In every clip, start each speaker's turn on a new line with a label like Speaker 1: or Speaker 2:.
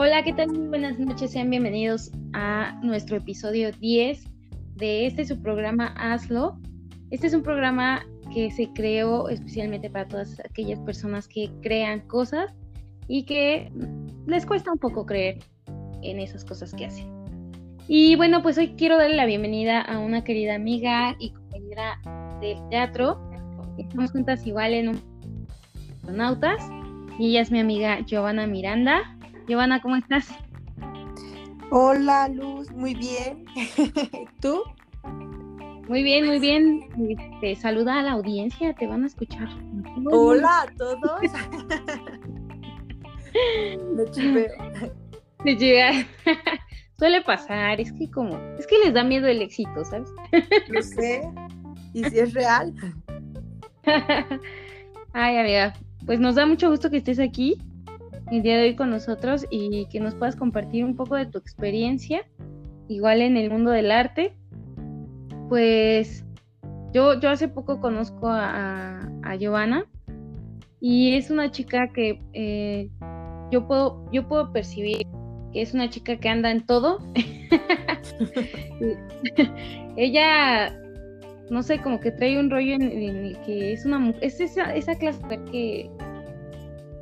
Speaker 1: Hola, ¿qué tal? Buenas noches, sean bienvenidos a nuestro episodio 10 de este su programa Hazlo. Este es un programa que se creó especialmente para todas aquellas personas que crean cosas y que les cuesta un poco creer en esas cosas que hacen. Y bueno, pues hoy quiero darle la bienvenida a una querida amiga y compañera del teatro. Estamos juntas igual en un astronautas y ella es mi amiga Giovanna Miranda. Giovanna, ¿cómo estás?
Speaker 2: Hola Luz, muy bien. ¿Tú?
Speaker 1: Muy bien, muy bien. Te saluda a la audiencia, te van a escuchar.
Speaker 2: Hola a todos. Me chiveo.
Speaker 1: Me chiveo. Suele pasar, es que como, es que les da miedo el éxito, ¿sabes?
Speaker 2: Lo sé. ¿Y si es real?
Speaker 1: Ay, amiga, pues nos da mucho gusto que estés aquí el día de hoy con nosotros y que nos puedas compartir un poco de tu experiencia, igual en el mundo del arte. Pues yo, yo hace poco conozco a, a Giovanna y es una chica que eh, yo, puedo, yo puedo percibir que es una chica que anda en todo. Ella, no sé, como que trae un rollo en, que es una es esa, esa clase que,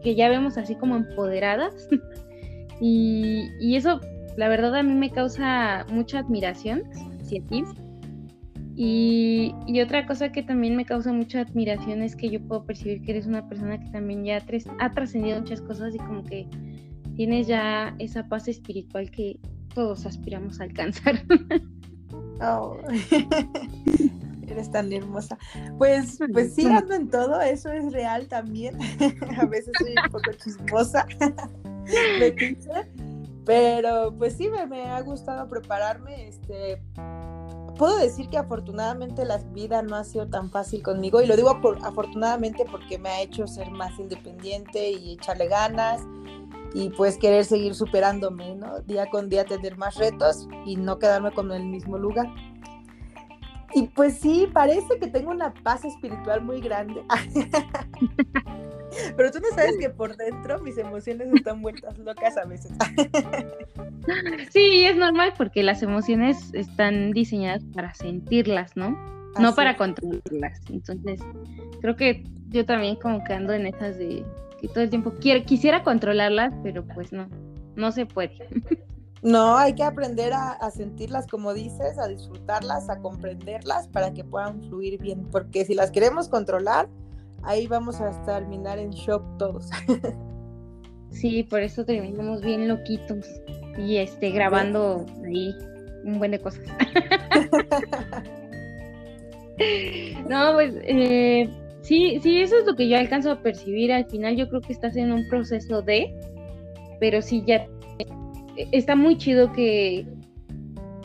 Speaker 1: que ya vemos así como empoderadas. y, y, eso, la verdad, a mí me causa mucha admiración hacia ti. Y, y, otra cosa que también me causa mucha admiración es que yo puedo percibir que eres una persona que también ya ha trascendido muchas cosas y como que tienes ya esa paz espiritual que todos aspiramos a alcanzar.
Speaker 2: Oh. Eres tan hermosa. Pues, pues sí, ando en todo, eso es real también. a veces soy un poco chismosa, pero pues sí, me, me, ha gustado prepararme. Este, puedo decir que afortunadamente la vida no ha sido tan fácil conmigo y lo digo por, afortunadamente porque me ha hecho ser más independiente y echarle ganas y pues querer seguir superándome, ¿no? Día con día tener más retos y no quedarme con el mismo lugar. Y pues sí, parece que tengo una paz espiritual muy grande. Pero tú no sabes que por dentro mis emociones están vueltas locas a veces.
Speaker 1: Sí, es normal porque las emociones están diseñadas para sentirlas, ¿no? no para controlarlas. Entonces, creo que yo también como que ando en esas de que todo el tiempo quiero, quisiera controlarlas, pero pues no, no se puede.
Speaker 2: No, hay que aprender a, sentirlas como dices, a disfrutarlas, a comprenderlas para que puedan fluir bien, porque si las queremos controlar, ahí vamos a terminar en shock todos.
Speaker 1: Sí, por eso terminamos bien loquitos y este grabando ahí un buen de cosas. no, pues eh, sí, sí, eso es lo que yo alcanzo a percibir. Al final yo creo que estás en un proceso de, pero sí ya está muy chido que,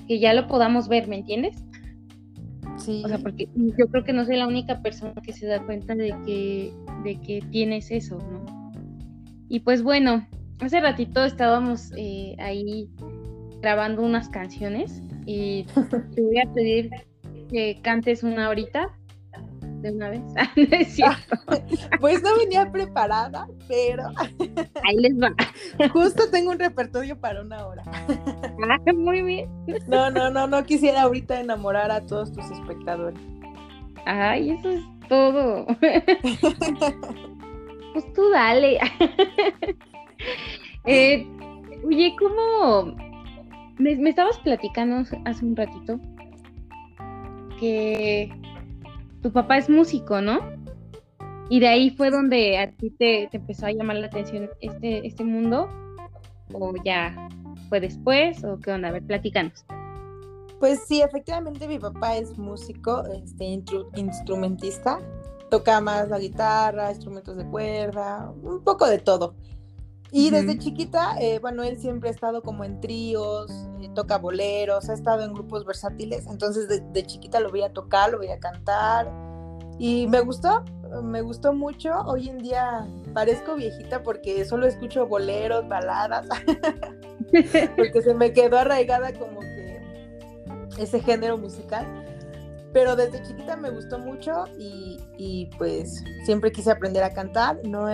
Speaker 1: que ya lo podamos ver, ¿me entiendes? Sí. O sea, porque yo creo que no soy la única persona que se da cuenta de que, de que tienes eso, ¿no? Y pues bueno, hace ratito estábamos eh, ahí grabando unas canciones y te voy a pedir que cantes una ahorita de una vez.
Speaker 2: pues no venía preparada, pero.
Speaker 1: Ahí les va.
Speaker 2: Justo tengo un repertorio para una hora.
Speaker 1: Ah, muy bien.
Speaker 2: No, no, no, no quisiera ahorita enamorar a todos tus espectadores.
Speaker 1: Ay, eso es todo. Pues tú dale. Eh, oye, ¿cómo? Me, me estabas platicando hace un ratito que tu papá es músico, ¿no? Y de ahí fue donde a ti te, empezó a llamar la atención este, este mundo, o ya fue después, o qué onda, a ver, platícanos.
Speaker 2: Pues sí, efectivamente mi papá es músico, este, instrumentista, toca más la guitarra, instrumentos de cuerda, un poco de todo. Y desde chiquita, eh, bueno, él siempre ha estado como en tríos, eh, toca boleros, ha estado en grupos versátiles, entonces de, chiquita lo veía tocar, lo veía cantar y me gustó, me gustó mucho. Hoy en día parezco viejita porque solo escucho boleros, baladas, porque se me quedó arraigada como que ese género musical. Pero desde chiquita me gustó mucho y, pues siempre quise aprender a cantar. No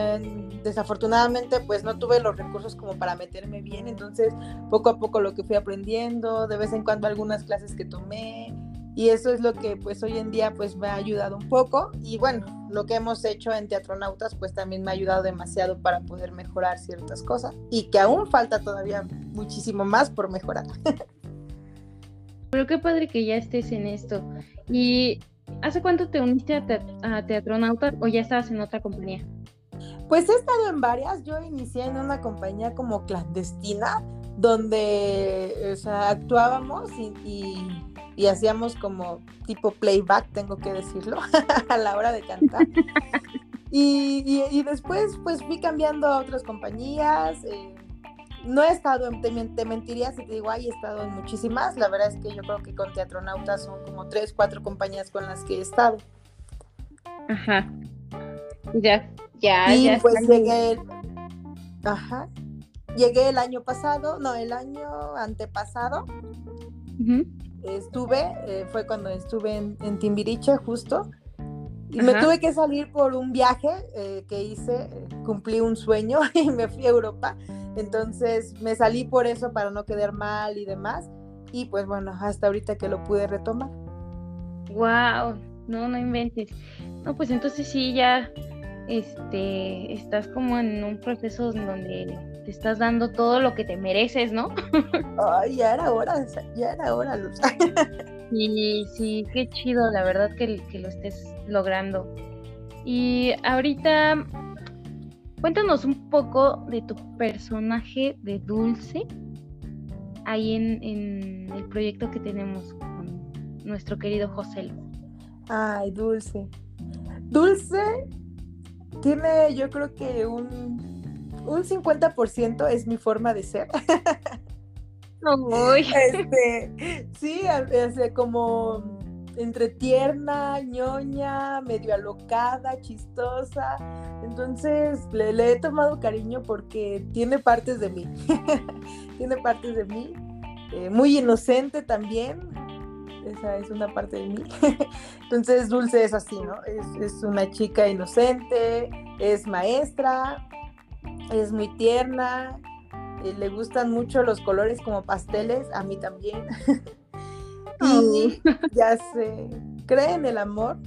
Speaker 2: desafortunadamente pues no tuve los recursos como para meterme bien, entonces poco a poco lo que fui aprendiendo, de vez en cuando algunas clases que tomé y eso es lo que pues hoy en día pues me ha ayudado un poco y bueno, lo que hemos hecho en Teatronautas pues también me ha ayudado demasiado para poder mejorar ciertas cosas y que aún falta todavía muchísimo más por mejorar.
Speaker 1: Pero qué padre que ya estés en esto. ¿Y hace cuánto te uniste a, Teatronautas o ya estabas en otra compañía?
Speaker 2: Pues he estado en varias. Yo inicié en una compañía como clandestina, donde actuábamos y, hacíamos como tipo playback, tengo que decirlo, a la hora de cantar. Y, después pues fui cambiando a otras compañías. Eh, no he estado, en, te, mentiría si te digo, ay, he estado en muchísimas. La verdad es que yo creo que con Teatronautas son como tres, cuatro compañías con las que he estado.
Speaker 1: Ajá. Ya, ya,
Speaker 2: y
Speaker 1: ya.
Speaker 2: pues llegué, el, ajá, llegué el año pasado, no, el año antepasado. Estuve, eh, fue cuando estuve en, Timbiriche justo. Y me tuve que salir por un viaje eh, que hice, eh, cumplí un sueño y me fui a Europa. Entonces me salí por eso para no quedar mal y demás. Y pues bueno, hasta ahorita que lo pude retomar.
Speaker 1: Wow, no, no inventes. No, pues entonces sí ya este estás como en un proceso donde te estás dando todo lo que te mereces, ¿no?
Speaker 2: Ay, ya era hora, ya era hora, Luz.
Speaker 1: sí, sí, qué chido, la verdad que, que lo estés logrando. Y ahorita Cuéntanos un poco de tu personaje de Dulce ahí en, el proyecto que tenemos con nuestro querido José.
Speaker 2: Ay, Dulce. Dulce tiene, yo creo que un, un 50% es mi forma de ser. este, sí, como entre tierna, ñoña, medio alocada, chistosa. Entonces le, he tomado cariño porque tiene partes de mí. tiene partes de mí. Eh, muy inocente también. Esa es una parte de mí. Entonces Dulce es así, ¿no? Es, una chica inocente, es maestra, es muy tierna, eh, le gustan mucho los colores como pasteles, a mí también. Y ya sé, cree en el amor,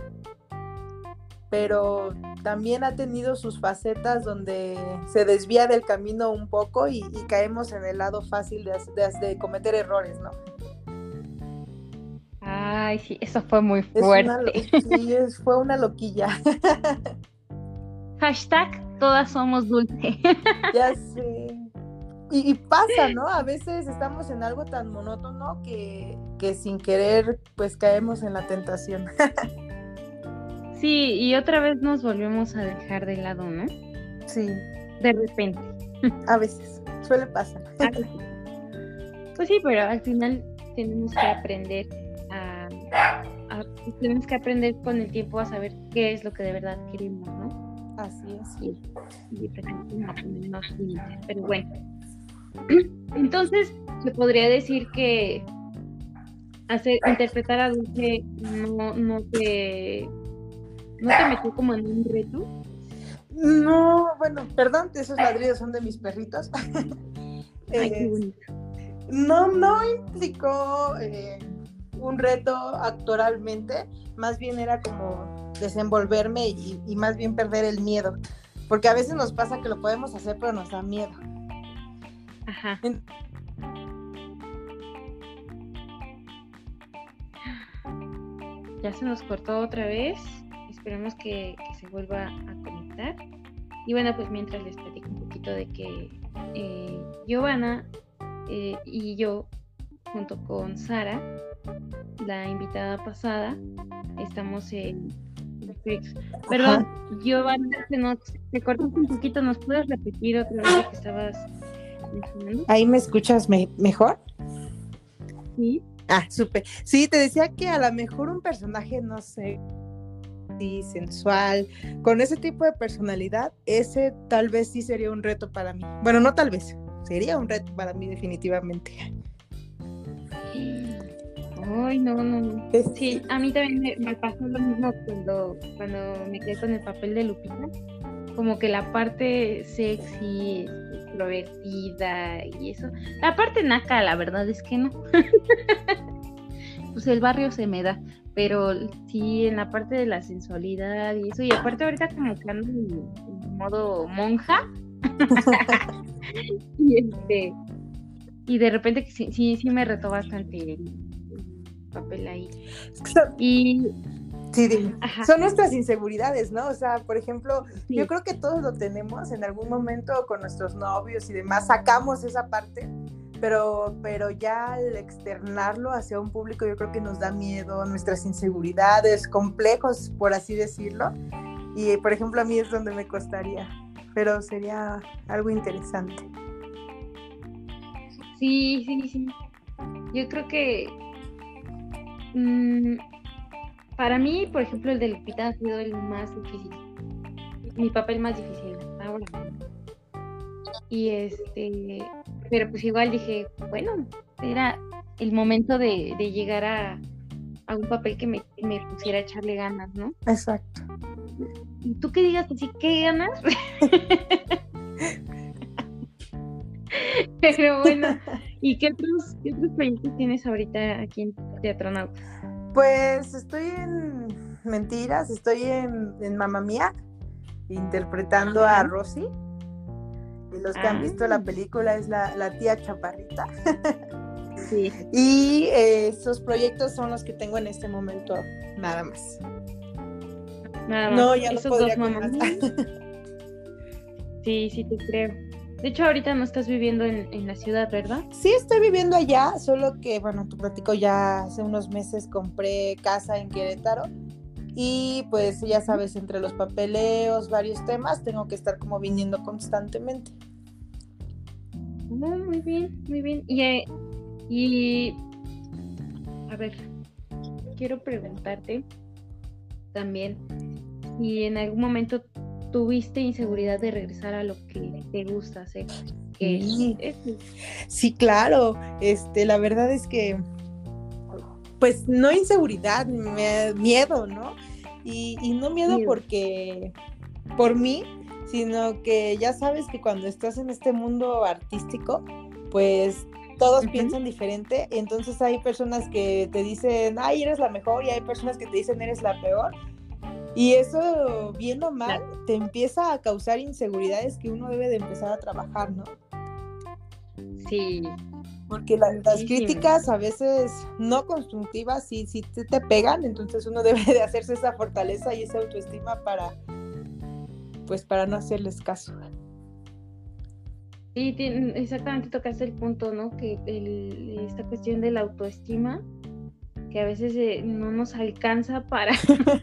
Speaker 2: pero también ha tenido sus facetas donde se desvía del camino un poco y, caemos en el lado fácil de, cometer errores, ¿no?
Speaker 1: Ay, sí, eso fue muy fuerte.
Speaker 2: sí, fue una loquilla.
Speaker 1: Hashtag todas somos dulce.
Speaker 2: Ya sé. Y, pasa, ¿no? A veces estamos en algo tan monótono que, que sin querer pues caemos en la tentación.
Speaker 1: sí, y otra vez nos volvemos a dejar de lado, ¿no?
Speaker 2: Sí.
Speaker 1: De repente.
Speaker 2: A veces, suele pasar.
Speaker 1: Pues sí, pero al final tenemos que aprender a, tenemos que aprender con el tiempo a saber qué es lo que de verdad queremos, ¿no?
Speaker 2: Así es.
Speaker 1: Y, y Pero bueno, entonces, se podría decir que hacer, interpretar a Dulce no, no te no te metió como en un reto.
Speaker 2: No, bueno, perdón, esos ladrillos son de mis perritos. Eh, no, no implicó eh, un reto actoralmente, más bien era como desenvolverme y, y, más bien perder el miedo, porque a veces nos pasa que lo podemos hacer pero nos da miedo.
Speaker 1: Ya se nos cortó otra vez. Esperemos que, se vuelva a conectar. Y bueno, pues mientras les platico un poquito de que eh, Giovanna eh, y yo, junto con Sara, la invitada pasada, estamos en Perdón, Giovanna, se nos se cortó un poquito. ¿Nos puedes repetir otra vez lo que estabas
Speaker 2: ¿Ahí me escuchas mejor?
Speaker 1: Sí.
Speaker 2: Ah, supe. Sí, te decía que a lo mejor un personaje, no sé, sensual, con ese tipo de personalidad, ese tal vez sí sería un reto para mí. Bueno, no tal vez, sería un reto para mí definitivamente.
Speaker 1: Ay, no, no. Sí, a mí también me, pasó lo mismo cuando, cuando me quedé con el papel de Lupita. Como que la parte sexy, extrovertida y eso. La parte naca, la verdad es que no. pues el barrio se me da. Pero sí, en la parte de la sensualidad y eso. Y aparte ahorita como que ando en modo monja. y este y de repente sí, sí, sí me retó bastante el, papel ahí.
Speaker 2: y Sí, son nuestras inseguridades, ¿no? O sea, por ejemplo, yo creo que todos lo tenemos en algún momento con nuestros novios y demás, sacamos esa parte, pero, pero ya al externarlo hacia un público yo creo que nos da miedo, nuestras inseguridades, complejos, por así decirlo. Y, por ejemplo, a mí es donde me costaría, pero sería algo interesante.
Speaker 1: Sí, sí, sí. Yo creo que mm, para mí, por ejemplo, el de Lupita ha sido el más difícil. Mi papel más difícil ahora. Y este, pero pues igual dije, bueno, era el momento de, llegar a, un papel que me, me, pusiera a echarle ganas, ¿no?
Speaker 2: Exacto.
Speaker 1: Y tú que digas así, ¿qué ganas? Pero bueno, ¿y qué otros, qué otros proyectos tienes ahorita aquí en Teatronauta?
Speaker 2: Pues estoy en Mentiras, estoy en, en Mamma Mía, interpretando a Rosy. Y los que han ah. visto la película es la, tía Chaparrita. Sí. Y eh, esos proyectos son los que tengo en este momento, nada más.
Speaker 1: Nada más. No, ya no podría dos Sí, sí te creo. De hecho, ahorita no estás viviendo en, la ciudad, ¿verdad?
Speaker 2: Sí, estoy viviendo allá, solo que, bueno, tu platico ya hace unos meses compré casa en Querétaro y pues ya sabes, entre los papeleos, varios temas, tengo que estar como viniendo constantemente.
Speaker 1: muy bien, muy bien. Y, eh, y, a ver, quiero preguntarte también si en algún momento tuviste inseguridad de regresar a lo que te gusta hacer.
Speaker 2: sí. claro. Este, la verdad es que, pues no inseguridad, miedo, ¿no? Y, no miedo, porque por mí, sino que ya sabes que cuando estás en este mundo artístico, pues todos piensan diferente, entonces hay personas que te dicen, ay, eres la mejor, y hay personas que te dicen, eres la peor, y eso, viendo mal, te empieza a causar inseguridades que uno debe de empezar a trabajar, ¿no?
Speaker 1: Sí.
Speaker 2: Porque las críticas a veces no constructivas sí, sí te, te, pegan, entonces uno debe de hacerse esa fortaleza y esa autoestima para, pues para no hacerles caso.
Speaker 1: Sí, exactamente tocaste el punto, ¿no? Que esta cuestión de la autoestima que a veces eh, no nos alcanza para,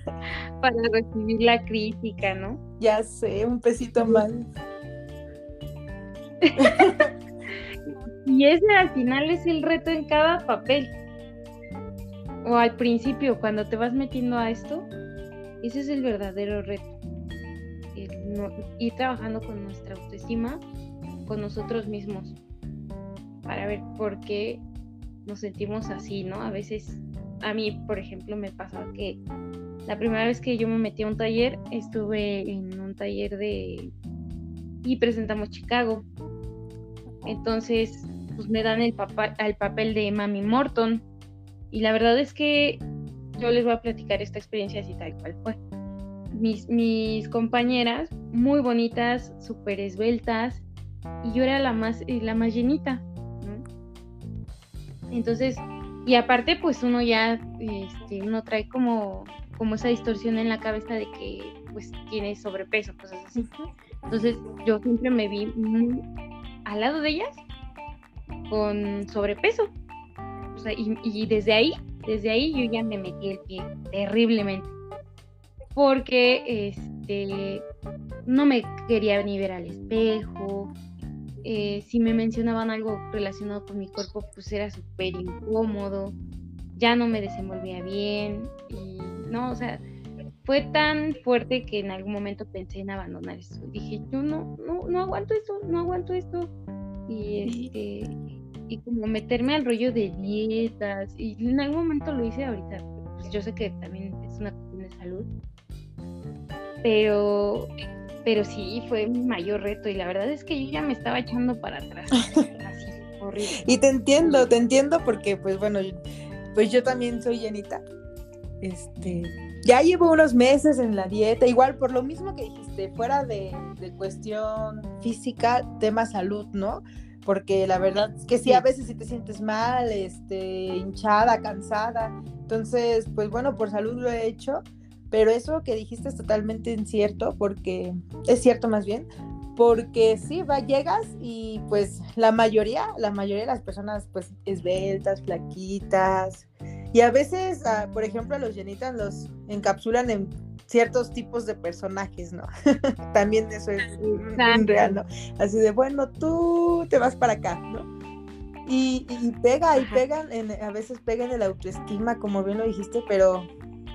Speaker 1: para recibir la crítica, ¿no?
Speaker 2: Ya sé, un pesito más.
Speaker 1: y ese al final es el reto en cada papel. O al principio, cuando te vas metiendo a esto, ese es el verdadero reto. ir trabajando con nuestra autoestima, con nosotros mismos, para ver por qué nos sentimos así, ¿no? A veces a mí, por ejemplo, me pasaba que la primera vez que yo me metí a un taller, estuve en un taller de... y presentamos Chicago. Entonces, pues me dan el, papel de Mami Morton. Y la verdad es que yo les voy a platicar esta experiencia así tal cual fue. Mis, compañeras, muy bonitas, súper esbeltas, y yo era la más, la más llenita. Entonces, y aparte, pues uno ya, este, uno trae como, como esa distorsión en la cabeza de que pues tiene sobrepeso, cosas así. Entonces yo siempre me vi muy al lado de ellas con sobrepeso. O sea, y, y desde ahí, desde ahí yo ya me metí el pie terriblemente. Porque este no me quería ni ver al espejo, eh, si me mencionaban algo relacionado con mi cuerpo, pues era súper incómodo, ya no me desenvolvía bien y no, o sea, fue tan fuerte que en algún momento pensé en abandonar eso. Dije, yo no, no, no aguanto esto, no aguanto esto. Y este, y como meterme al rollo de dietas y en algún momento lo hice ahorita, pues yo sé que también es una cuestión de salud, pero pero sí fue mi mayor reto y la verdad es que yo ya me estaba echando para atrás, así horrible.
Speaker 2: Y te entiendo, te entiendo porque pues bueno, pues yo también soy llenita. Este, ya llevo unos meses en la dieta, igual por lo mismo que dijiste, fuera de, de cuestión física, tema salud, ¿no? porque la verdad es que sí, a veces si te sientes mal, este, hinchada, cansada. Entonces, pues bueno, por salud lo he hecho, pero eso que dijiste es totalmente incierto, porque es cierto más bien, porque sí, va, llegas y pues la mayoría, la mayoría de las personas pues esbeltas, flaquitas, y a veces, ah, por ejemplo, a los llenitas los encapsulan en ciertos tipos de personajes, ¿no? También eso es real, ¿no? Así de, bueno, tú te vas para acá, ¿no? Y, pega, y pegan, en, a veces pegan en la autoestima, como bien lo dijiste, pero,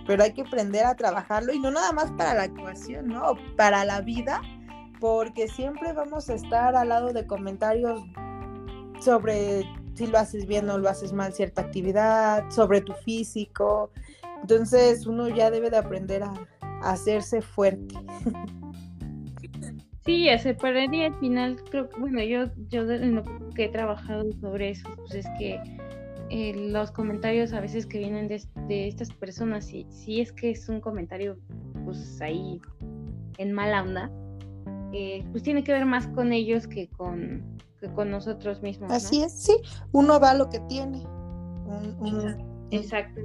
Speaker 2: pero hay que aprender a trabajarlo y no nada más para la actuación, ¿no? Para la vida, porque siempre vamos a estar al lado de comentarios sobre si lo haces bien o lo haces mal cierta actividad, sobre tu físico. Entonces uno ya debe de aprender a, hacerse fuerte.
Speaker 1: Sí, a separar y al final creo que, bueno, yo, yo lo que he trabajado sobre eso, pues es que eh, los comentarios a veces que vienen de, estas personas, si, si es que es un comentario, pues ahí en mala onda, eh, pues tiene que ver más con ellos que con, con nosotros mismos.
Speaker 2: Así es, sí, uno da lo que tiene.
Speaker 1: Exacto.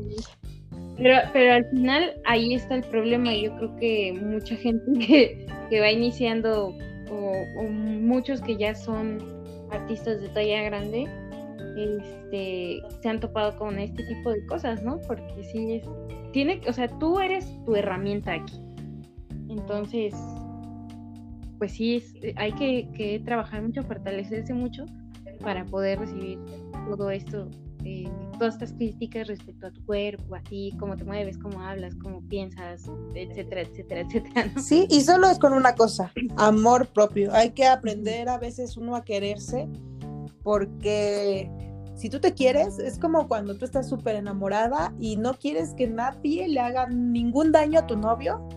Speaker 1: Pero, pero al final ahí está el problema. Yo creo que mucha gente que, va iniciando o, muchos que ya son artistas de talla grande, este, se han topado con este tipo de cosas, ¿no? Porque sí es, tiene, o sea, tú eres tu herramienta aquí. Entonces, pues sí, hay que, que trabajar mucho, fortalecerse mucho para poder recibir todo esto eh, todas estas críticas respecto a tu cuerpo, a ti, cómo te mueves, cómo hablas, cómo piensas, etcétera, etcétera, etcétera.
Speaker 2: Sí, y solo es con una cosa, amor propio. Hay que aprender a veces uno a quererse porque si tú te quieres, es como cuando tú estás súper enamorada y no quieres que nadie le haga ningún daño a tu novio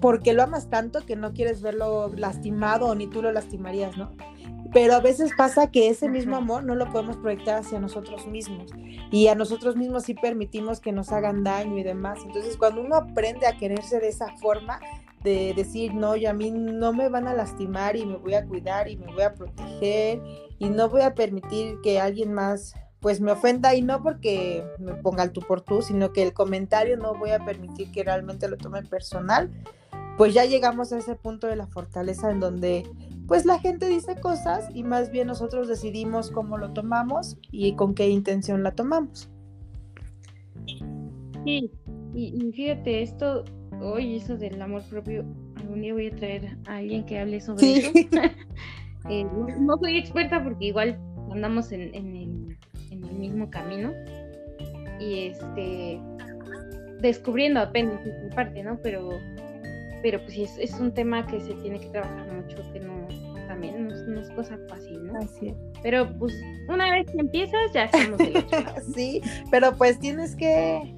Speaker 2: porque lo amas tanto que no quieres verlo lastimado ni tú lo lastimarías, ¿no? pero a veces pasa que ese mismo amor no lo podemos proyectar hacia nosotros mismos y a nosotros mismos sí permitimos que nos hagan daño y demás. Entonces, cuando uno aprende a quererse de esa forma, de decir, no, yo a mí no me van a lastimar y me voy a cuidar y me voy a proteger y no voy a permitir que alguien más pues me ofenda y no porque me ponga el tú por tú, sino que el comentario no voy a permitir que realmente lo tome personal, pues ya llegamos a ese punto de la fortaleza en donde pues la gente dice cosas y más bien nosotros decidimos cómo lo tomamos y con qué intención la tomamos.
Speaker 1: Sí, y, fíjate, esto, hoy eso del amor propio, algún día voy a traer a alguien que hable sobre eso. Eh, no, soy experta porque igual andamos en, el, en el mismo camino y este descubriendo apenas esta parte, ¿no? Pero pero pues es, es un tema que se tiene que trabajar mucho, que no, también no, es cosa fácil, ¿no?
Speaker 2: Así es.
Speaker 1: Pero pues una vez que empiezas ya estamos otro
Speaker 2: sí, pero pues tienes que,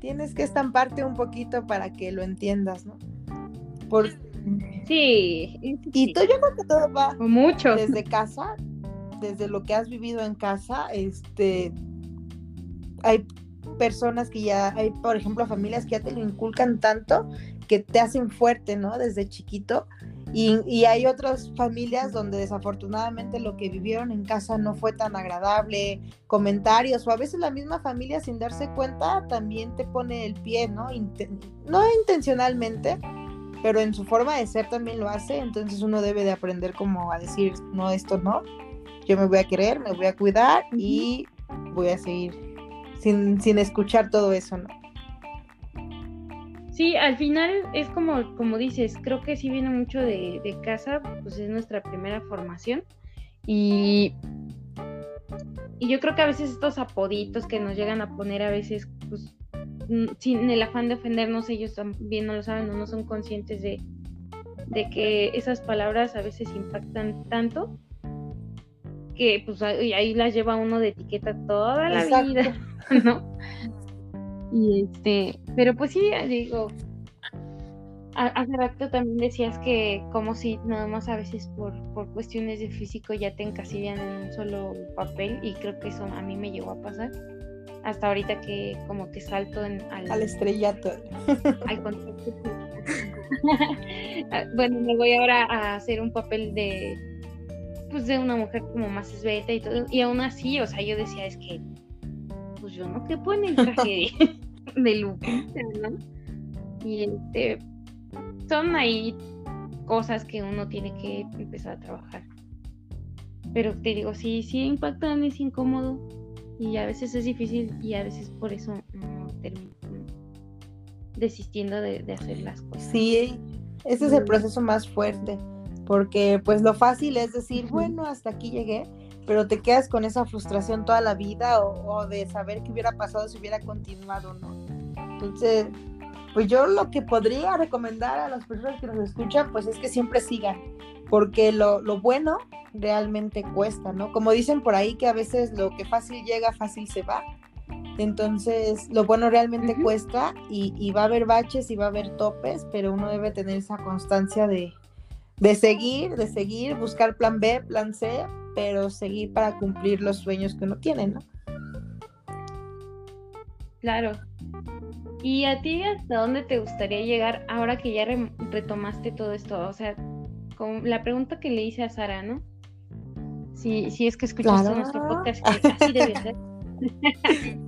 Speaker 2: tienes que estamparte un poquito para que lo entiendas, ¿no? Por...
Speaker 1: Sí.
Speaker 2: Y tú yo creo que todo va
Speaker 1: mucho.
Speaker 2: desde casa, desde lo que has vivido en casa, este, hay personas que ya, hay por ejemplo familias que ya te lo inculcan tanto que te hacen fuerte, ¿no? Desde chiquito. Y, hay otras familias donde desafortunadamente lo que vivieron en casa no fue tan agradable, comentarios, o a veces la misma familia sin darse cuenta también te pone el pie, ¿no? no intencionalmente, pero en su forma de ser también lo hace, entonces uno debe de aprender como a decir, no, esto no, yo me voy a querer, me voy a cuidar y voy a seguir sin, sin escuchar todo eso, ¿no?
Speaker 1: Sí, al final es como, como dices, creo que sí viene mucho de, casa, pues es nuestra primera formación. Y, y yo creo que a veces estos apoditos que nos llegan a poner a veces, pues sin el afán de ofendernos, ellos también no lo saben o no son conscientes de, de que esas palabras a veces impactan tanto que pues ahí las lleva uno de etiqueta toda la vida, ¿no? Y este, pero pues sí, digo, hace rato también decías que como si nada más a veces por, por cuestiones de físico ya te encasillan en un solo papel y creo que eso a mí me llegó a pasar hasta ahorita que como que salto en,
Speaker 2: al, al estrellato.
Speaker 1: Al bueno, me voy ahora a hacer un papel de pues de una mujer como más esbelta y todo y aún así, o sea, yo decía es que pues yo no que en el traje de, de Lupita, ¿no? Y este son ahí cosas que uno tiene que empezar a trabajar. Pero te digo, sí, sí impactan, es incómodo y a veces es difícil y a veces por eso no termino desistiendo de, hacer las cosas.
Speaker 2: Sí, ese es el proceso más fuerte, porque pues lo fácil es decir, bueno, hasta aquí llegué, pero te quedas con esa frustración toda la vida o, o de saber qué hubiera pasado si hubiera continuado, ¿no? Entonces, pues yo lo que podría recomendar a las personas que nos escuchan, pues es que siempre sigan, porque lo, bueno realmente cuesta, ¿no? Como dicen por ahí que a veces lo que fácil llega, fácil se va. Entonces, lo bueno realmente cuesta y, va a haber baches y va a haber topes, pero uno debe tener esa constancia de, de seguir, de seguir, buscar plan B, plan C, pero seguir para cumplir los sueños que uno tiene, ¿no?
Speaker 1: Claro, ¿Y a ti hasta dónde te gustaría llegar ahora que ya retomaste todo esto? O sea, con la pregunta que le hice a Sara, ¿no? Si, si es que escuchaste nuestro podcast, que así debe ser.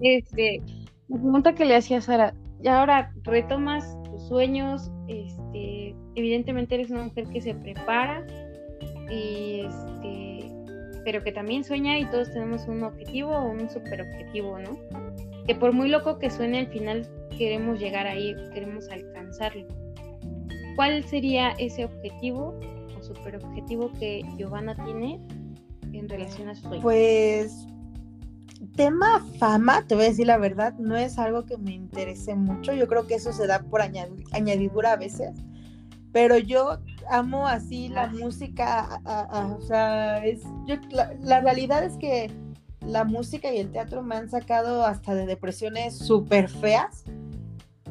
Speaker 1: este, la pregunta que le hacía a Sara, y ahora retomas tus sueños, este, evidentemente eres una mujer que se prepara, y este, pero que también sueña y todos tenemos un objetivo o un super objetivo, ¿no? que por muy loco que suene al final queremos llegar ahí, queremos alcanzarlo. ¿Cuál sería ese objetivo o super objetivo que Giovanna tiene en relación a su sueño?
Speaker 2: Pues tema fama, te voy a decir la verdad, no es algo que me interese mucho. Yo creo que eso se da por añadidura a veces. Pero yo amo así la música, o sea, es, la realidad es que la música y el teatro me han sacado hasta de depresiones súper feas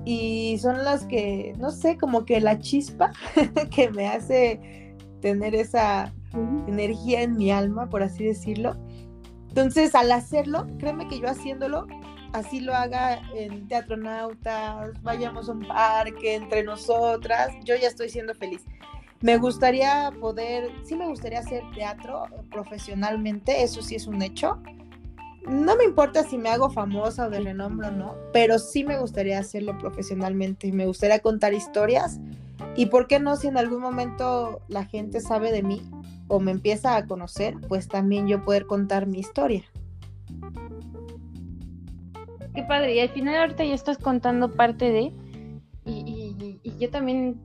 Speaker 2: y son las que, no sé, como que la chispa que me hace tener esa energía en mi alma, por así decirlo. Entonces, al hacerlo, créeme que yo haciéndolo, así lo haga en Teatronautas, vayamos a un parque entre nosotras, yo ya estoy siendo feliz. Me gustaría poder, sí me gustaría hacer teatro profesionalmente, eso sí es un hecho, no me importa si me hago famosa o de renombre o no, pero sí me gustaría hacerlo profesionalmente y me gustaría contar historias. Y por qué no, si en algún momento la gente sabe de mí o me empieza a conocer, pues también yo poder contar mi historia.
Speaker 1: Qué padre, y al final ahorita ya estás contando parte de, y, yo también,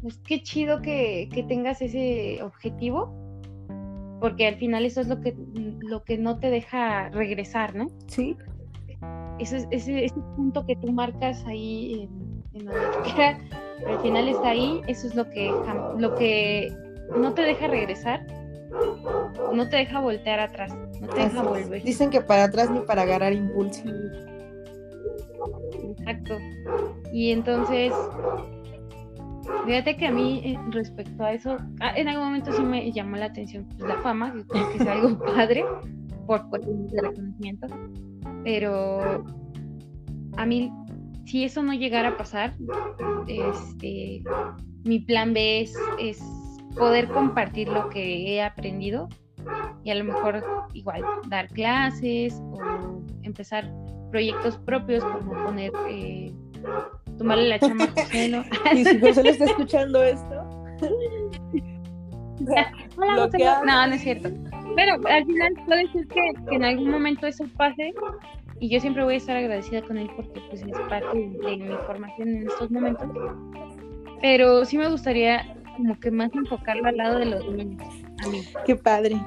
Speaker 1: pues qué chido que, que tengas ese objetivo porque al final eso es lo que, lo que no te deja regresar, ¿no?
Speaker 2: Sí.
Speaker 1: Ese, ese, ese punto que tú marcas ahí en, en la pero al final está ahí, eso es lo que, lo que no te deja regresar, no te deja voltear atrás, no te deja volver.
Speaker 2: Dicen que para atrás ni para agarrar impulso.
Speaker 1: Exacto. Y entonces, Fíjate que a mí, eh, respecto a eso, ah, en algún momento sí me llamó la atención pues, la fama, que creo que es algo padre, por cuestiones de reconocimiento, pero a mí, si eso no llegara a pasar, este, mi plan B es, poder compartir lo que he aprendido y a lo mejor igual dar clases o empezar proyectos propios como poner eh, tomarle la chama a José, ¿no?
Speaker 2: y si José le está escuchando esto.
Speaker 1: Hola, No, no es cierto. Pero al final puede ser que, en algún momento eso pase y yo siempre voy a estar agradecida con él porque pues es parte de, mi formación en estos momentos. Pero sí me gustaría como que más enfocarlo al lado de los niños. A mí.
Speaker 2: Qué padre.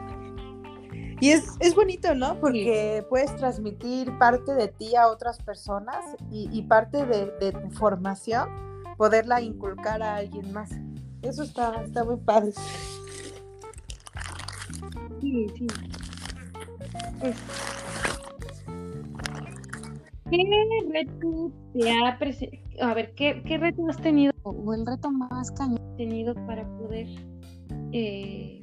Speaker 2: Y es, es bonito, ¿no? Porque puedes transmitir parte de ti a otras personas y, parte de, tu formación, poderla inculcar a alguien más. Eso está, está muy padre.
Speaker 1: Sí, sí. ¿Qué reto te ha? A ver, ¿qué, ¿qué, reto has tenido o el reto más cañón has tenido para poder eh,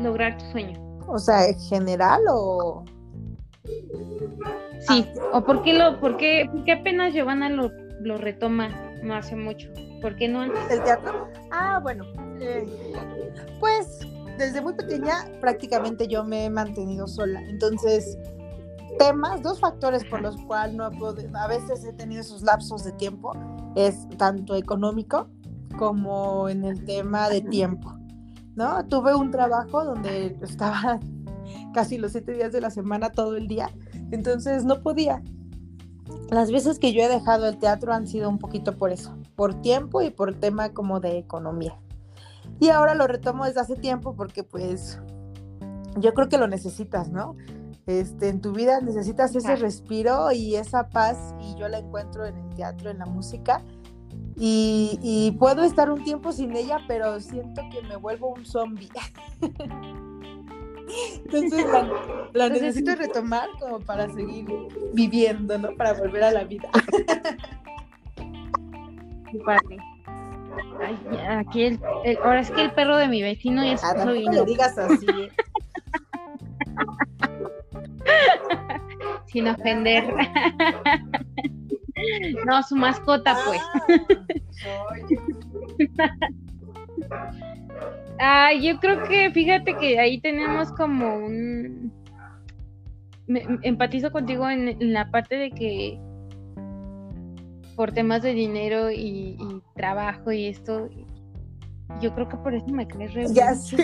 Speaker 1: lograr tu sueño?
Speaker 2: O sea, ¿en general o...?
Speaker 1: Sí, o por qué, lo, por qué, por qué apenas Giovanna lo, lo retoma no hace mucho. ¿Por qué no antes?
Speaker 2: ¿El teatro? Ah, bueno. Eh, pues desde muy pequeña prácticamente yo me he mantenido sola. Entonces, temas, dos factores por los cuales no he podido, a veces he tenido esos lapsos de tiempo, es tanto económico como en el tema de tiempo. ¿No? Tuve un trabajo donde estaba casi los siete días de la semana todo el día, entonces no podía las veces que yo he dejado el teatro han sido un poquito por eso, por tiempo y por tema como de economía. Y ahora lo retomo desde hace tiempo porque pues yo creo que lo necesitas, ¿no? Este, en tu vida necesitas ese respiro y esa paz y yo la encuentro en el teatro, en la música. Y, y puedo estar un tiempo sin ella, pero siento que me vuelvo un zombie. Entonces la, necesito retomar como para seguir viviendo, ¿no? Para volver a la vida.
Speaker 1: Padre. aquí el, ahora es que el perro de mi vecino ya se
Speaker 2: ah, no, lo digas así. ¿eh?
Speaker 1: Sin ofender. No, su mascota, pues. Ah, yo creo que fíjate que ahí tenemos como un... Me, empatizo contigo en, la parte de que por temas de dinero y, trabajo y esto, yo creo que por eso me crees re
Speaker 2: Ya sí.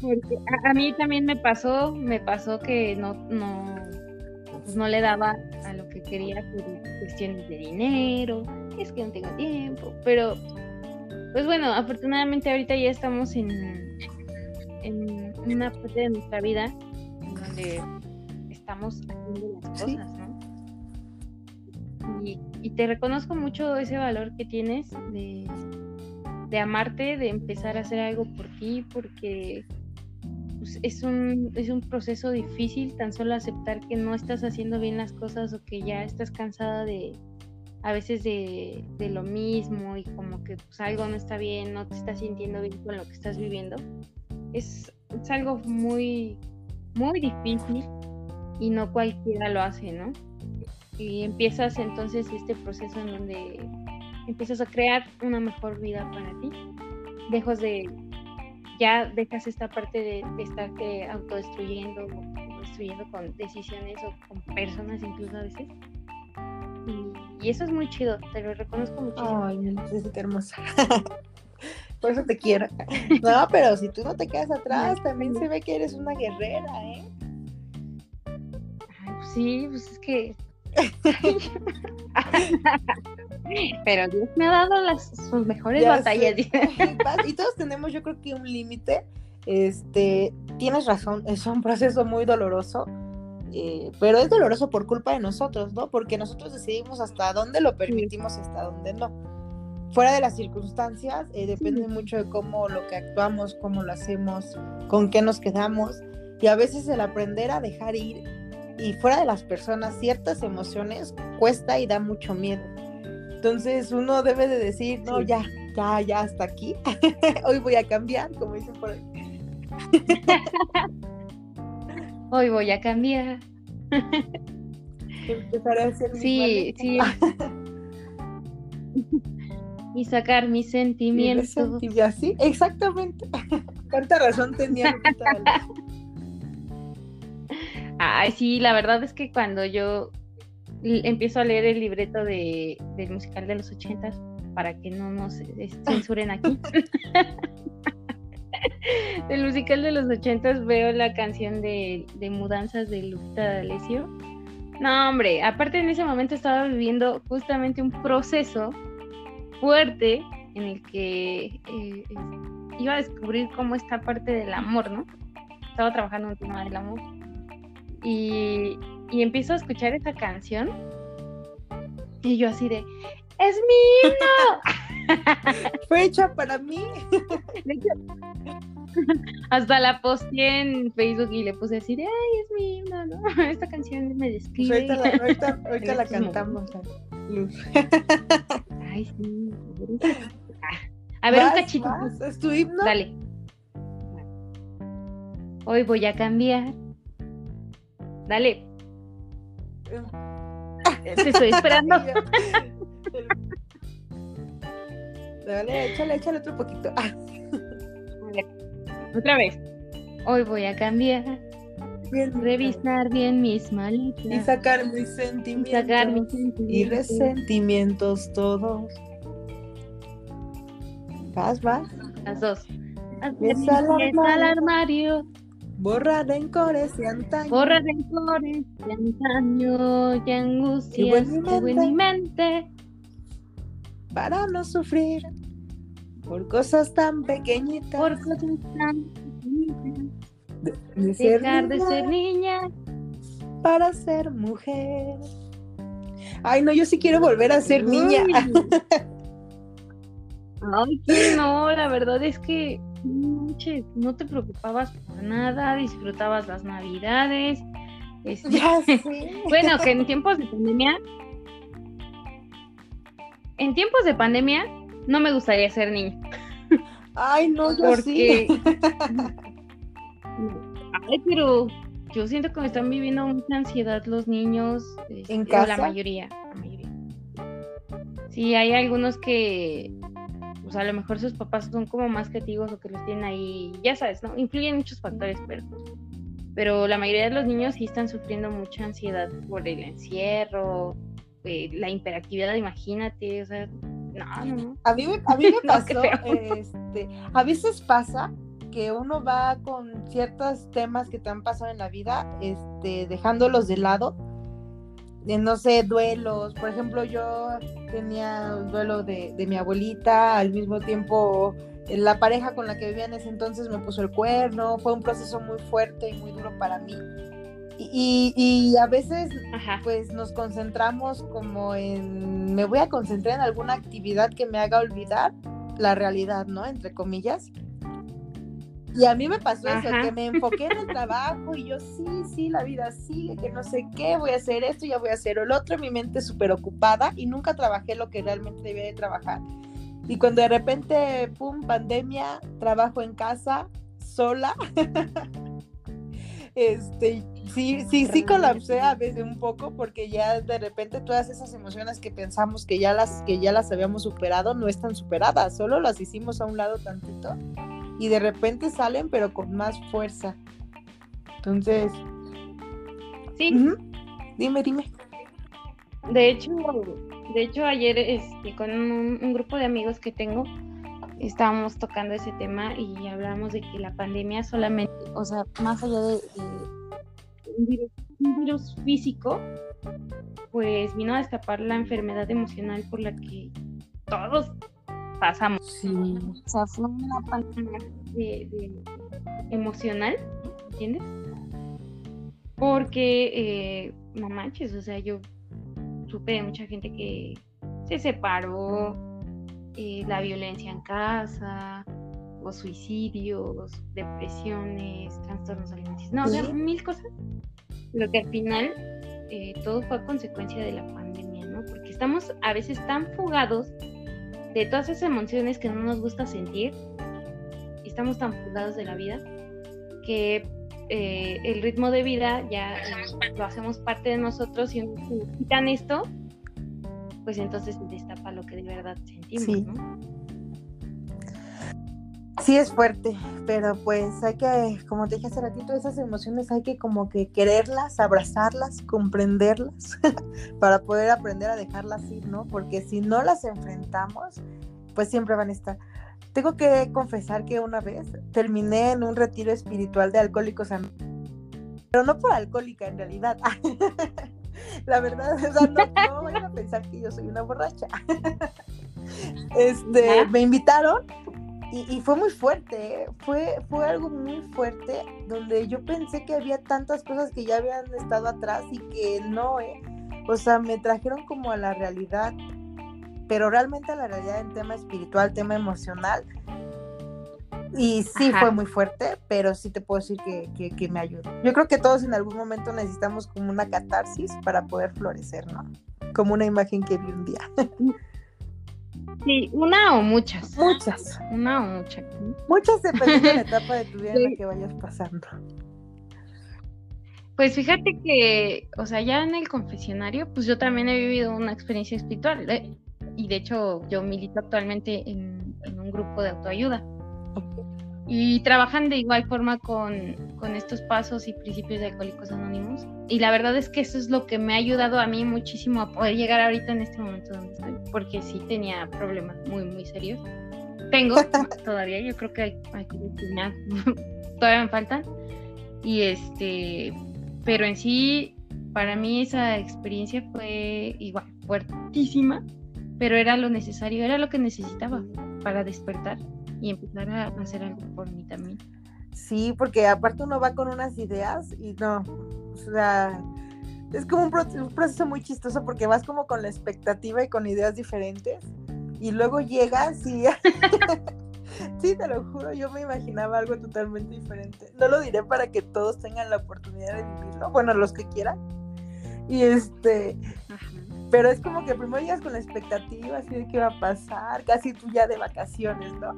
Speaker 1: Porque a, mí también me pasó, me pasó que no, no, pues no le daba quería por cuestiones de dinero, es que no tengo tiempo, pero pues bueno, afortunadamente ahorita ya estamos en, en una parte de nuestra vida en donde estamos haciendo las cosas, ¿no? Y, te reconozco mucho ese valor que tienes de, de amarte, de empezar a hacer algo por ti, porque pues, es, un, es un proceso difícil tan solo aceptar que no estás haciendo bien las cosas o que ya estás cansada de, a veces de, lo mismo y como que pues, algo no está bien, no te estás sintiendo bien con lo que estás viviendo, es, algo muy, muy difícil y no cualquiera lo hace, ¿no? Y empiezas entonces este proceso en donde empiezas a crear una mejor vida para ti, dejas de, ya dejas esta parte de, de estarte autodestruyendo o destruyendo con decisiones o con personas incluso a veces y, eso es muy chido, te lo reconozco muchísimo.
Speaker 2: Ay, no qué hermosa. Por eso te quiero. No, pero si tú no te quedas atrás, también se ve que eres una guerrera, ¿eh?
Speaker 1: Pues sí, pues es que. pero Dios me ha dado las, sus mejores batallas.
Speaker 2: y todos tenemos, yo creo que un límite. Este, tienes razón, es un proceso muy doloroso eh, pero es doloroso por culpa de nosotros, ¿no? Porque nosotros decidimos hasta dónde lo permitimos y hasta dónde no. Fuera de las circunstancias, eh, depende mucho de cómo lo que actuamos, cómo lo hacemos, con qué nos quedamos. Y a veces el aprender a dejar ir y fuera de las personas ciertas emociones cuesta y da mucho miedo. Entonces uno debe de decir, no, ya, ya, ya, hasta aquí. Hoy voy a cambiar, como dicen por ahí.
Speaker 1: hoy voy a cambiar.
Speaker 2: Empezaré a hacer
Speaker 1: Sí, sí. y sacar mis sentimientos.
Speaker 2: Y así, exactamente. ¿Cuánta razón tenía?
Speaker 1: Ay, sí, la verdad es que cuando yo empiezo a leer el libreto de, del musical de los ochentas, para que no nos censuren aquí. del musical de los ochentas veo la canción de, Mudanzas de Lupita D'Alessio. No, hombre, aparte en ese momento estaba viviendo justamente un proceso fuerte en el que eh, iba a descubrir cómo esta parte del amor, ¿no? Estaba trabajando en el tema del amor. Y, y empiezo a escuchar esa canción y yo así de, ¡es mi himno!
Speaker 2: Fue hecha para mí.
Speaker 1: Hasta la posté en Facebook y le puse así de, ay, es mi himno, ¿no? Esta canción me describe.
Speaker 2: Pues ahorita la, ahorita, ahorita la cantamos, Luz.
Speaker 1: Ay, sí. A ver, un cachito.
Speaker 2: ¿Es tu himno?
Speaker 1: Dale. Hoy voy a cambiar. Dale. Te estoy esperando.
Speaker 2: Dale, échale, échale otro poquito. Ah.
Speaker 1: Otra vez. Hoy voy a cambiar.
Speaker 2: Bien,
Speaker 1: Revisar bien mis malitas.
Speaker 2: Y sacar mis sentimientos.
Speaker 1: Y sacar mis
Speaker 2: y
Speaker 1: sentimientos.
Speaker 2: resentimientos todos. Vas, vas.
Speaker 1: Las dos.
Speaker 2: Es al
Speaker 1: armario.
Speaker 2: Borra rencores y antaño.
Speaker 1: Borra rencores de antaño y angustias
Speaker 2: Llevo en mi
Speaker 1: mente.
Speaker 2: Para no sufrir por cosas tan pequeñitas.
Speaker 1: Por cosas tan pequeñitas.
Speaker 2: de, de ser
Speaker 1: Dejar de
Speaker 2: niña
Speaker 1: ser niña.
Speaker 2: para ser mujer. Ay, no, yo sí quiero volver a ser niña.
Speaker 1: Ay, que no, la verdad es que no te preocupabas por nada, disfrutabas las navidades. este,
Speaker 2: ya.
Speaker 1: Bueno, que en tiempos de pandemia. En tiempos de pandemia no me gustaría ser niño.
Speaker 2: Ay, no, yo
Speaker 1: Porque.
Speaker 2: sí.
Speaker 1: Ay, pero yo siento que me están viviendo mucha ansiedad los niños. este,
Speaker 2: ¿En
Speaker 1: o
Speaker 2: casa?
Speaker 1: La mayoría, la mayoría. Sí, hay algunos que. O sea, a lo mejor sus papás son como más creativos o que los tienen ahí. Ya sabes, ¿no? Influyen muchos factores, pero. Pero la mayoría de los niños sí están sufriendo mucha ansiedad por el encierro, eh, la hiperactividad, imagínate, o sea, no, no, no.
Speaker 2: A mí me, a mí me pasó, este, a veces pasa que uno va con ciertos temas que te han pasado en la vida, este, dejándolos de lado. No sé, duelos. Por ejemplo, yo tenía un duelo de, de mi abuelita, al mismo tiempo eh, la pareja con la que vivía en ese entonces me puso el cuerno, fue un proceso muy fuerte y muy duro para mí. Y, y- y a veces
Speaker 1: Ajá.
Speaker 2: pues nos concentramos como en, me voy a concentrar en alguna actividad que me haga olvidar la realidad, ¿no? Entre comillas. Y a mí me pasó eso,
Speaker 1: Ajá.
Speaker 2: que me enfoqué en el trabajo y yo, sí, sí, la vida sigue, que no sé qué, voy a hacer esto, ya voy a hacer el otro, mi mente súper ocupada y nunca trabajé lo que realmente debía de trabajar. Y cuando de repente, pum, pandemia, trabajo en casa, sola, este, sí, sí, sí colapsé a veces un poco porque ya de repente todas esas emociones que pensamos que ya las, que ya las habíamos superado no están superadas, solo las hicimos a un lado tantito y de repente salen pero con más fuerza. Entonces,
Speaker 1: Sí,
Speaker 2: dime, dime.
Speaker 1: De hecho, de hecho ayer este, con un, un grupo de amigos que tengo estábamos tocando ese tema y hablamos de que la pandemia solamente, o sea, más allá de, de un, virus, un virus físico, pues vino a destapar la enfermedad emocional por la que todos pasamos.
Speaker 2: Sí.
Speaker 1: O sea, fue una pandemia de, de- emocional, ¿entiendes? Porque, eh, no manches, o sea, yo supe de mucha gente que se separó, eh, la violencia en casa, o suicidios, depresiones, trastornos alimenticios, no, o sea, mil cosas. Lo que al final eh, todo fue a consecuencia de la pandemia, ¿no? Porque estamos a veces tan fugados de todas esas emociones que no nos gusta sentir, y estamos tan fugados de la vida, que eh, el ritmo de vida ya lo hacemos parte de nosotros y nos quitan esto, pues entonces se destapa lo que de verdad sentimos,
Speaker 2: Sí.
Speaker 1: ¿no?
Speaker 2: Sí es fuerte, pero pues hay que, como te dije hace ratito, esas emociones hay que como que quererlas, abrazarlas, comprenderlas, para poder aprender a dejarlas ir, ¿no? Porque si no las enfrentamos, pues siempre van a estar. Tengo que confesar que una vez terminé en un retiro espiritual de alcohólicos pero no por alcohólica en realidad. La verdad, o sea, no, no vayan a pensar que yo soy una borracha. Este, me invitaron y, y fue muy fuerte, ¿eh? fue, fue algo muy fuerte donde yo pensé que había tantas cosas que ya habían estado atrás y que no, ¿eh? O sea, me trajeron como a la realidad pero realmente la realidad en tema espiritual, tema emocional, y sí fue muy fuerte, pero sí te puedo decir que, que, me ayudó. Yo creo que todos en algún momento necesitamos como una catarsis para poder florecer, ¿no? Como una imagen que vi un día.
Speaker 1: Sí, una o muchas.
Speaker 2: Muchas.
Speaker 1: Una o muchas.
Speaker 2: Muchas dependiendo de la etapa de tu vida en la que vayas pasando.
Speaker 1: Pues fíjate que, o sea, ya en el confesionario, pues yo también he vivido una experiencia espiritual. ¿eh? y de hecho, yo milito actualmente en, en un grupo de autoayuda y trabajan de igual forma con, con, estos pasos y principios de Alcohólicos Anónimos. Y la verdad es que eso es lo que me ha ayudado a mí muchísimo a poder llegar ahorita en este momento donde estoy, porque sí tenía problemas muy, muy serios. Tengo todavía, yo creo que hay, hay todavía me faltan. Y este, pero en sí, para mí esa experiencia fue igual, fuertísima, pero era lo necesario, era lo que necesitaba para despertar y empezar a hacer algo por mí también.
Speaker 2: Sí, porque aparte uno va con unas ideas y no, o sea, es como un, proceso muy chistoso porque vas como con la expectativa y con ideas diferentes y luego llegas y... sí, te lo juro, yo me imaginaba algo totalmente diferente. No lo diré para que todos tengan la oportunidad de vivirlo, bueno, los que quieran. Y este, pero es como que primero llegas con la expectativa así de qué va a pasar, casi tú ya de vacaciones, ¿no?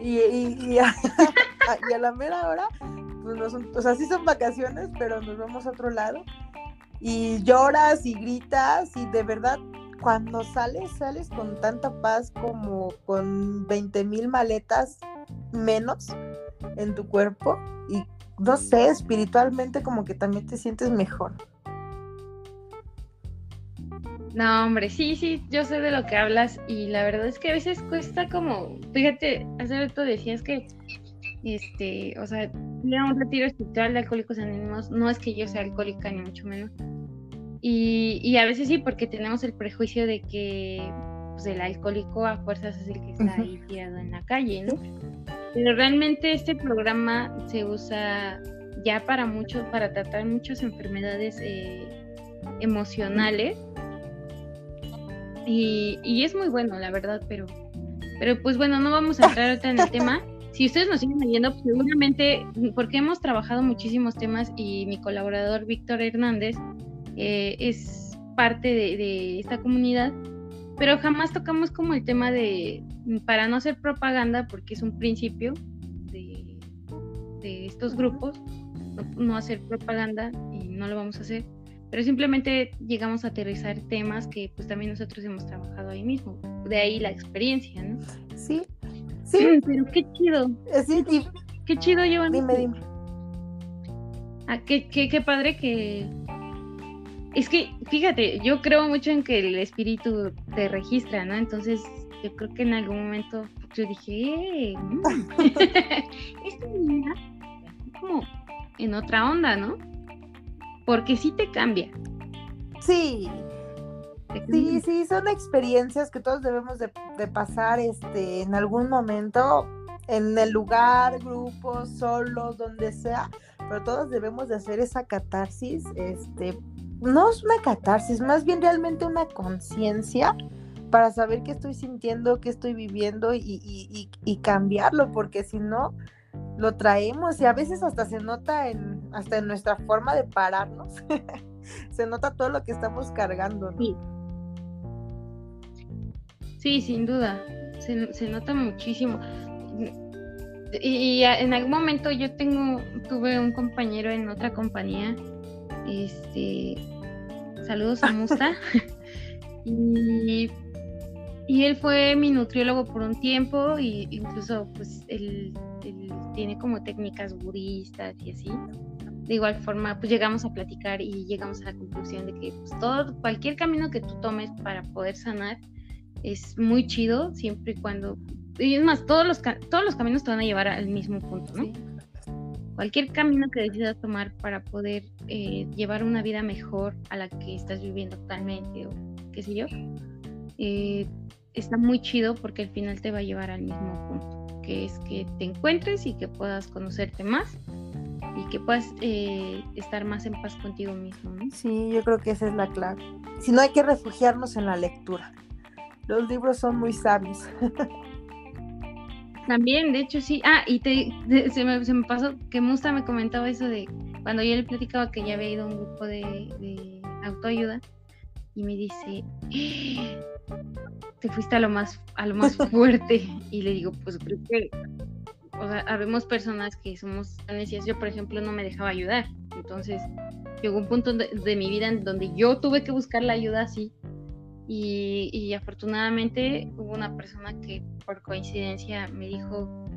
Speaker 2: Y, y, a, la mera hora, pues no son, o sea, sí son vacaciones, pero nos vamos a otro lado. Y lloras y gritas y de verdad, cuando sales, sales con tanta paz como con 20 mil maletas menos en tu cuerpo y no sé, espiritualmente como que también te sientes mejor.
Speaker 1: No, hombre, sí, sí, yo sé de lo que hablas y la verdad es que a veces cuesta como, fíjate, hace rato decías que, este, o sea, ir a un retiro espiritual de alcohólicos anónimos, no es que yo sea alcohólica ni mucho menos. Y, y a veces sí, porque tenemos el prejuicio de que pues, el alcohólico a fuerzas es el que está ahí tirado en la calle, ¿no? Pero realmente este programa se usa ya para muchos, para tratar muchas enfermedades eh, emocionales y, es muy bueno, la verdad, pero, pero pues bueno, no vamos a entrar ahorita en el tema. Si ustedes nos siguen leyendo, pues seguramente, porque hemos trabajado muchísimos temas y mi colaborador Víctor Hernández eh, es parte de, esta comunidad, pero jamás tocamos como el tema de, para no hacer propaganda, porque es un principio de, de estos grupos, no hacer propaganda y no lo vamos a hacer pero simplemente llegamos a aterrizar temas que pues también nosotros hemos trabajado ahí mismo, de ahí la experiencia, ¿no?
Speaker 2: Sí, sí.
Speaker 1: Pero qué chido.
Speaker 2: Eh, sí,
Speaker 1: Qué chido, Giovanni.
Speaker 2: Dime, dime.
Speaker 1: Ah, qué, qué, qué padre que... Es que, fíjate, yo creo mucho en que el espíritu te registra, ¿no? Entonces, yo creo que en algún momento yo dije, eh, mm, esto como en otra onda, ¿no? Porque sí te cambia.
Speaker 2: Sí. Sí, sí, son experiencias que todos debemos de, pasar este, en algún momento, en el lugar, grupo, solo, donde sea, pero todos debemos de hacer esa catarsis, este, no es una catarsis, más bien realmente una conciencia para saber qué estoy sintiendo, qué estoy viviendo y, y, y cambiarlo, porque si no, lo traemos y a veces hasta se nota en, hasta en nuestra forma de pararnos. se nota todo lo que estamos cargando.
Speaker 1: Sí. sin duda. Se, nota muchísimo. Y, en algún momento yo tengo, tuve un compañero en otra compañía. Este saludos a Musta. y, y él fue mi nutriólogo por un tiempo, y incluso pues él tiene como técnicas budistas y así. De igual forma, pues llegamos a platicar y llegamos a la conclusión de que pues, todo, cualquier camino que tú tomes para poder sanar es muy chido, siempre y cuando... Y es más, todos los, todos los caminos te van a llevar al mismo punto, ¿no? Cualquier camino que decidas tomar para poder eh, llevar una vida mejor a la que estás viviendo actualmente o qué sé yo, eh, está muy chido porque al final te va a llevar al mismo punto que es que te encuentres y que puedas conocerte más y que puedas eh, estar más en paz contigo mismo. ¿no?
Speaker 2: Sí, yo creo que esa es la clave. Si no hay que refugiarnos en la lectura. Los libros son muy sabios.
Speaker 1: También, de hecho, sí. Ah, y te, se, me, se, me, pasó que Musta me comentaba eso de cuando yo le platicaba que ya había ido a un grupo de, de autoayuda y me dice, te fuiste a lo más, a lo más fuerte. Y le digo, pues creo que, o sea, habemos personas que somos necias. Yo, por ejemplo, no me dejaba ayudar. Entonces, llegó un punto de, de mi vida en donde yo tuve que buscar la ayuda así. Y, y, afortunadamente hubo una persona que por coincidencia me dijo,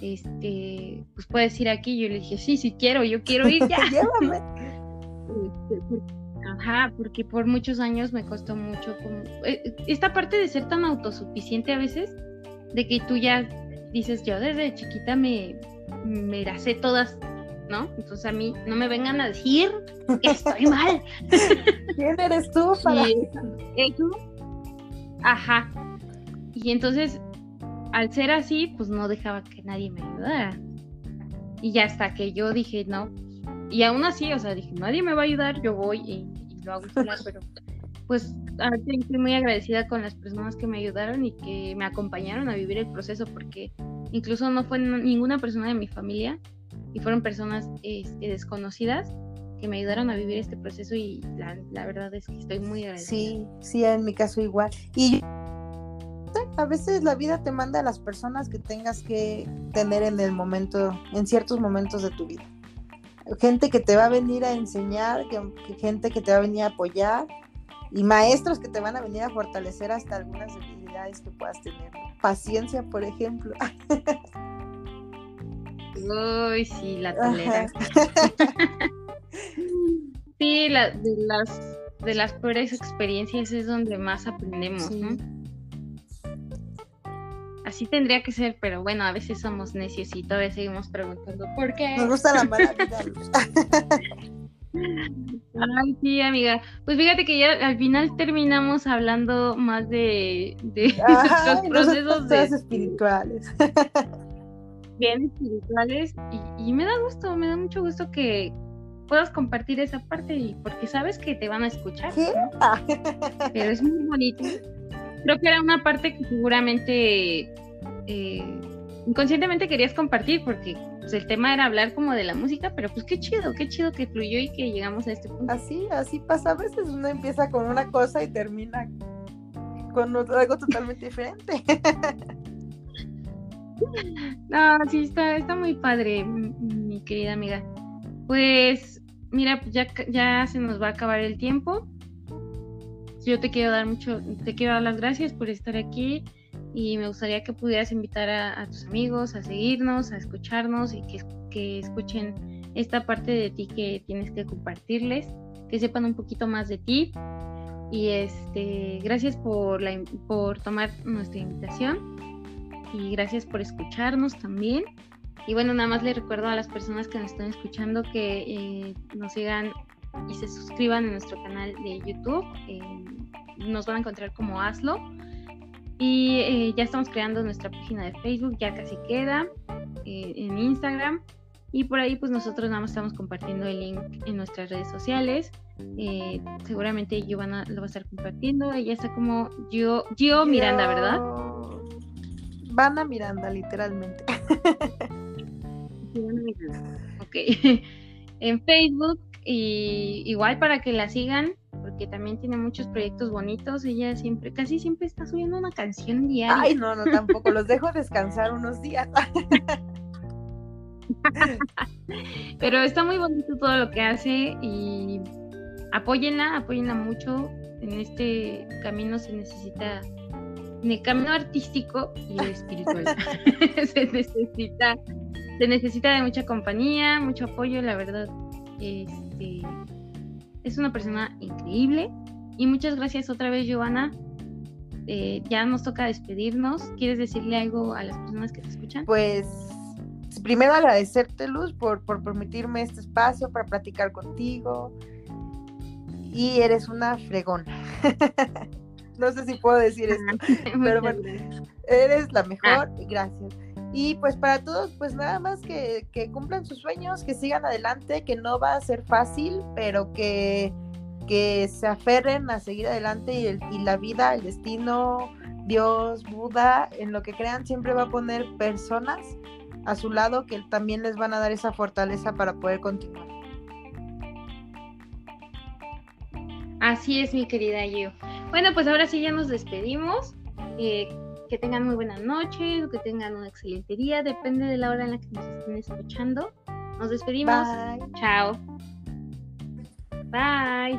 Speaker 1: este, pues puedes ir aquí. Yo le dije, sí, sí quiero, yo quiero ir ya.
Speaker 2: Llévame.
Speaker 1: Ajá, porque por muchos años me costó mucho como eh, esta parte de ser tan autosuficiente a veces, de que tú ya dices, yo desde chiquita me, me las sé todas, ¿no? Entonces a mí no me vengan a decir que estoy mal.
Speaker 2: ¿Quién eres tú para
Speaker 1: eso? Ajá. Y entonces, al ser así, pues no dejaba que nadie me ayudara. Y ya hasta que yo dije, no, y aún así, o sea, dije, nadie me va a ayudar, yo voy y lo hago sola, pero pues estoy muy agradecida con las personas que me ayudaron y que me acompañaron a vivir el proceso, porque incluso no fue ninguna persona de mi familia y fueron personas este, desconocidas que me ayudaron a vivir este proceso y la, la, verdad es que estoy muy agradecida.
Speaker 2: Sí, sí, en mi caso igual. Y a veces la vida te manda a las personas que tengas que tener en el momento, en ciertos momentos de tu vida gente que te va a venir a enseñar, que, que gente que te va a venir a apoyar y maestros que te van a venir a fortalecer hasta algunas debilidades que puedas tener. Paciencia, por ejemplo.
Speaker 1: Uy, sí, la tolera. sí, la, de las de las peores experiencias es donde más aprendemos, sí. ¿no? Así tendría que ser, pero bueno, a veces somos necios y todavía seguimos preguntando por qué.
Speaker 2: Nos gusta la mala vida.
Speaker 1: Ay, sí, amiga. Pues fíjate que ya al final terminamos hablando más de, de
Speaker 2: Ajá,
Speaker 1: procesos
Speaker 2: de... espirituales.
Speaker 1: Bien espirituales. Y, y, me da gusto, me da mucho gusto que puedas compartir esa parte y porque sabes que te van a escuchar. ¿no? Pero es muy bonito creo que era una parte que seguramente eh, inconscientemente querías compartir porque pues, el tema era hablar como de la música, pero pues qué chido, qué chido que fluyó y que llegamos a este punto.
Speaker 2: Así, así pasa. A veces uno empieza con una cosa y termina con algo totalmente diferente.
Speaker 1: no, sí, está, está muy padre, mi querida amiga. Pues, mira, ya, ya se nos va a acabar el tiempo yo te quiero dar mucho, te quiero dar las gracias por estar aquí y me gustaría que pudieras invitar a, a tus amigos a seguirnos, a escucharnos y que, que, escuchen esta parte de ti que tienes que compartirles, que sepan un poquito más de ti. Y este, gracias por, la, por tomar nuestra invitación y gracias por escucharnos también. Y bueno, nada más le recuerdo a las personas que nos están escuchando que eh, nos sigan y se suscriban a nuestro canal de YouTube. Eh, nos van a encontrar como Hazlo. Y eh, ya estamos creando nuestra página de Facebook, ya casi queda, eh, en Instagram. Y por ahí pues nosotros nada más estamos compartiendo el link en nuestras redes sociales. Eh, seguramente Giovanna lo va a estar compartiendo. Ella está como Gio, Gio Miranda, ¿verdad?
Speaker 2: Vanna Miranda, literalmente.
Speaker 1: ok. en Facebook y igual para que la sigan, porque también tiene muchos proyectos bonitos. Ella siempre, casi siempre está subiendo una canción diaria.
Speaker 2: Ay, no, no, tampoco. Los dejo descansar unos días.
Speaker 1: Pero está muy bonito todo lo que hace y apóyenla, apóyenla mucho. En este camino se necesita, en el camino artístico y espiritual, se necesita, se necesita de mucha compañía, mucho apoyo, la verdad. Este, es una persona increíble. Y muchas gracias otra vez, Giovanna. Eh, ya nos toca despedirnos. ¿Quieres decirle algo a las personas que te escuchan?
Speaker 2: Pues primero agradecerte, Luz, por, por permitirme este espacio para platicar contigo. Y eres una fregona. no sé si puedo decir esto, pero bueno, eres la mejor. Ah. Gracias. Y pues para todos, pues nada más que, que, cumplan sus sueños, que sigan adelante, que no va a ser fácil, pero que, que se aferren a seguir adelante y, el, y la vida, el destino, Dios, Buda, en lo que crean, siempre va a poner personas a su lado que también les van a dar esa fortaleza para poder continuar.
Speaker 1: Así es, mi querida Gio. Bueno, pues ahora sí ya nos despedimos. Eh, que tengan muy buena noche, que tengan una excelente día, depende de la hora en la que nos estén escuchando. Nos despedimos. Chao. Bye.